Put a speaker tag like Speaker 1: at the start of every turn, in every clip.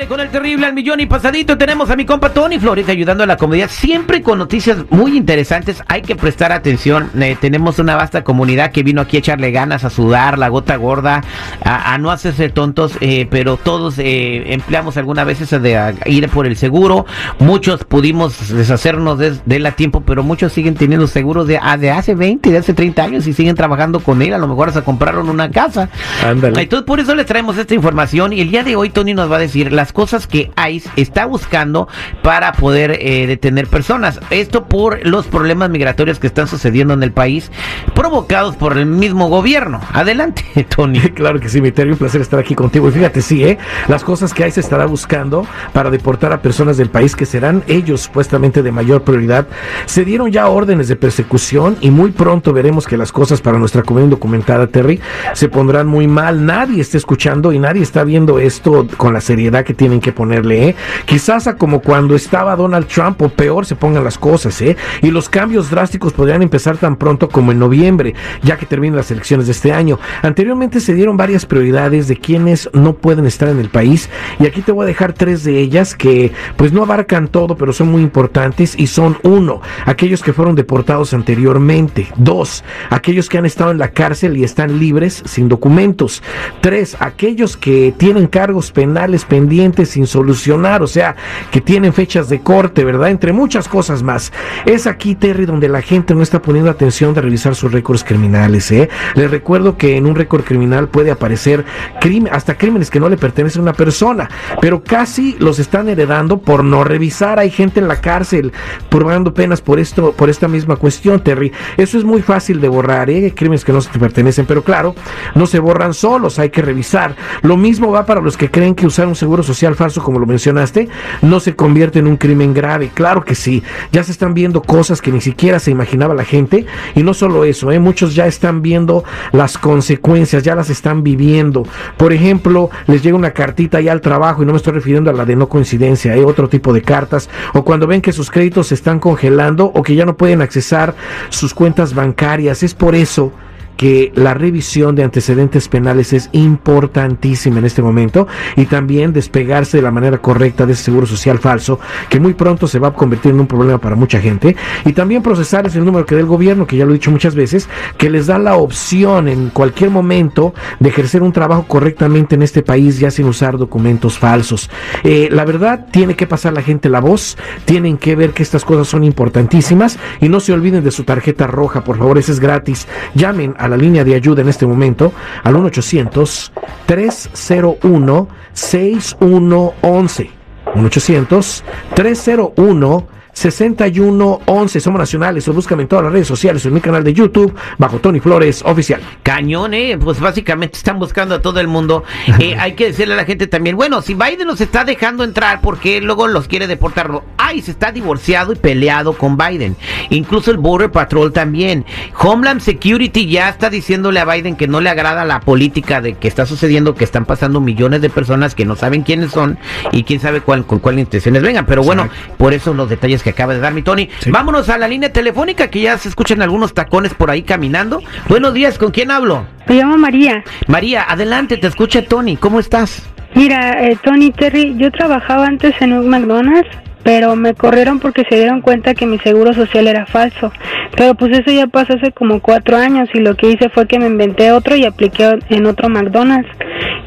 Speaker 1: aire con el terrible al millón y pasadito. Tenemos a mi compa Tony Flores ayudando a la comunidad, siempre con noticias muy interesantes. Hay que prestar atención. Eh, tenemos una vasta comunidad que vino aquí a echarle ganas, a sudar la gota gorda, a, no hacerse tontos, eh, pero todos eh, empleamos alguna vez eso de ir por el seguro. Muchos pudimos deshacernos de, él a tiempo, pero muchos siguen teniendo seguros de, ah, de hace 20, de hace 30 años y siguen trabajando con él. A lo mejor se compraron una casa. Ándale. Entonces, por eso les traemos esta información. Y el día de hoy, Tony nos va a decir las cosas que ICE está buscando para poder eh, detener personas. Esto por los problemas migratorios que están sucediendo en el país, provocados por el mismo gobierno. Adelante, Tony.
Speaker 2: Claro que sí, mi un placer estar aquí contigo. Y fíjate, sí, ¿eh? las cosas que ICE estará buscando para deportar a personas del país que serán ellos supuestamente de mayor prioridad. Se dieron ya órdenes de persecución y muy pronto veremos que las cosas para nuestra comunidad documentada, Terry, se pondrán muy mal. Nadie está escuchando y nadie está viendo esto con la seriedad que tienen que ponerle, ¿eh? Quizás a como cuando estaba Donald Trump o peor se pongan las cosas, ¿eh? Y los cambios drásticos podrían empezar tan pronto como en noviembre, ya que terminan las elecciones de este año. Anteriormente se dieron varias prioridades de quienes no pueden estar en el país y aquí te voy a dejar tres de ellas que pues no abarcan todo, pero son muy importantes y son uno, aquellos que fueron deportados anteriormente, dos, aquellos que han estado en la cárcel y están libres sin documentos, tres, aquellos que tienen cargos penales pendientes sin solucionar, o sea, que tienen fechas de corte, ¿verdad? Entre muchas cosas más. Es aquí, Terry, donde la gente no está poniendo atención de revisar sus récords criminales, ¿eh? Les recuerdo que en un récord criminal puede aparecer crimen, hasta crímenes que no le pertenecen a una persona, pero casi los están heredando por no revisar. Hay gente en la cárcel probando penas por esto, por esta misma cuestión, Terry. Eso es muy fácil de borrar, ¿eh? Crímenes que no se te pertenecen, pero claro, no se borran solos, hay que revisar. Lo mismo va para los que creen que usar un seguro social falso, como lo mencionaste, no se convierte en un crimen grave. Claro que sí, ya se están viendo cosas que ni siquiera se imaginaba la gente. Y no solo eso, ¿eh? muchos ya están viendo las consecuencias, ya las están viviendo. Por ejemplo, les llega una cartita ya al trabajo, y no me estoy refiriendo a la de no coincidencia, hay ¿eh? otro tipo de cartas, o cuando ven que sus créditos se están congelando o que ya no pueden accesar sus cuentas bancarias. Es por eso que la revisión de antecedentes penales es importantísima en este momento y también despegarse de la manera correcta de ese seguro social falso que muy pronto se va a convertir en un problema para mucha gente y también procesar ese número que da el gobierno que ya lo he dicho muchas veces que les da la opción en cualquier momento de ejercer un trabajo correctamente en este país ya sin usar documentos falsos. Eh, la verdad tiene que pasar la gente la voz tienen que ver que estas cosas son importantísimas y no se olviden de su tarjeta roja por favor ese es gratis. Llamen a la línea de ayuda en este momento al 1-800-301-6111. 1-800-301-6111. 6111. Somos nacionales o búscame en todas las redes sociales en mi canal de YouTube bajo Tony Flores Oficial.
Speaker 1: Cañón, eh. Pues básicamente están buscando a todo el mundo. Eh, hay que decirle a la gente también, bueno, si Biden los está dejando entrar, porque luego los quiere deportar? Ay, se está divorciado y peleado con Biden. Incluso el Border Patrol también. Homeland Security ya está diciéndole a Biden que no le agrada la política de que está sucediendo, que están pasando millones de personas que no saben quiénes son y quién sabe cuál, con cuáles intenciones vengan. Pero bueno, por eso los detalles que acaba de dar mi Tony. Vámonos a la línea telefónica que ya se escuchan algunos tacones por ahí caminando. Buenos días, ¿con quién hablo?
Speaker 3: Me llamo María.
Speaker 1: María, adelante, te escucha Tony. ¿Cómo estás?
Speaker 3: Mira, eh, Tony Terry, yo trabajaba antes en un McDonald's pero me corrieron porque se dieron cuenta que mi seguro social era falso. Pero pues eso ya pasó hace como cuatro años y lo que hice fue que me inventé otro y apliqué en otro McDonald's.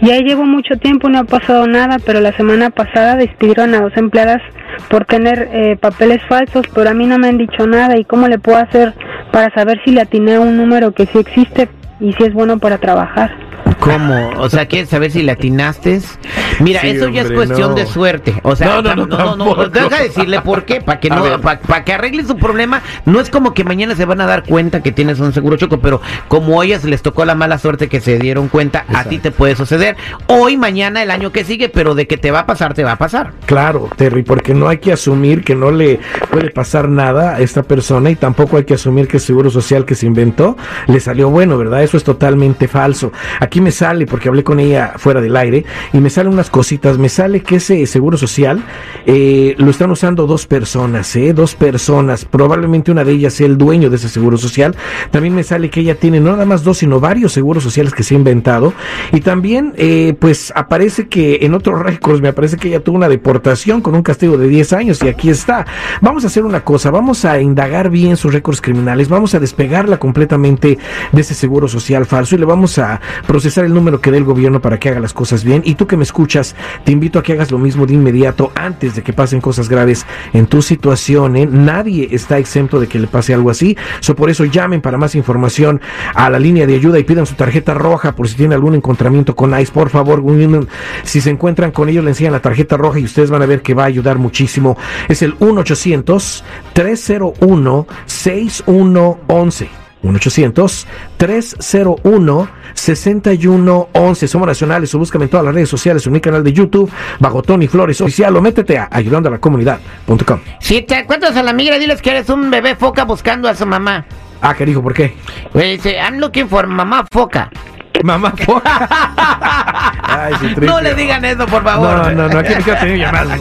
Speaker 3: Ya llevo mucho tiempo, no ha pasado nada, pero la semana pasada despidieron a dos empleadas por tener eh, papeles falsos, pero a mí no me han dicho nada y cómo le puedo hacer para saber si le atiné a un número que sí existe y si es bueno para trabajar.
Speaker 1: ¿Cómo? O sea, ¿quieres saber si le atinaste? Mira, eso ya es cuestión de suerte. O sea, no, no, no, no, deja decirle por qué, para que no, para que arregle su problema. No es como que mañana se van a dar cuenta que tienes un seguro choco, pero como a ellas les tocó la mala suerte que se dieron cuenta, a ti te puede suceder. Hoy, mañana, el año que sigue, pero de que te va a pasar, te va a pasar.
Speaker 2: Claro, Terry, porque no hay que asumir que no le puede pasar nada a esta persona y tampoco hay que asumir que el seguro social que se inventó le salió bueno, ¿verdad? Eso es totalmente falso. Aquí me sale, porque hablé con ella fuera del aire, y me sale una unas cositas. Me sale que ese seguro social eh, lo están usando dos personas, ¿eh? Dos personas. Probablemente una de ellas sea el dueño de ese seguro social. También me sale que ella tiene no nada más dos, sino varios seguros sociales que se ha inventado. Y también, eh, pues aparece que en otros récords me aparece que ella tuvo una deportación con un castigo de 10 años y aquí está. Vamos a hacer una cosa, vamos a indagar bien sus récords criminales, vamos a despegarla completamente de ese seguro social falso y le vamos a procesar el número que dé el gobierno para que haga las cosas bien. Y tú que me escuchas, te invito a que hagas lo mismo de inmediato antes de que pasen cosas graves en tu situación. ¿eh? Nadie está exento de que le pase algo así. So, por eso llamen para más información a la línea de ayuda y pidan su tarjeta roja por si tiene algún encontramiento con ICE. Por favor, si se encuentran con ellos, le enseñan la tarjeta roja y ustedes van a ver que va a ayudar muchísimo. Es el 1-800-301-6111. 1-800-301-6111. Somos nacionales o búscame en todas las redes sociales, en mi canal de YouTube, bajo Tony Flores Oficial, o métete a ayudando a la comunidad.com.
Speaker 1: Si te encuentras a la migra, diles que eres un bebé foca buscando a su mamá.
Speaker 2: Ah, ¿qué dijo? ¿Por qué?
Speaker 1: Dice, I'm looking for mamá foca.
Speaker 2: Mamá foca.
Speaker 1: Ay, no le digan eso, por favor.
Speaker 2: No, no, no, aquí no quiero tener llamadas.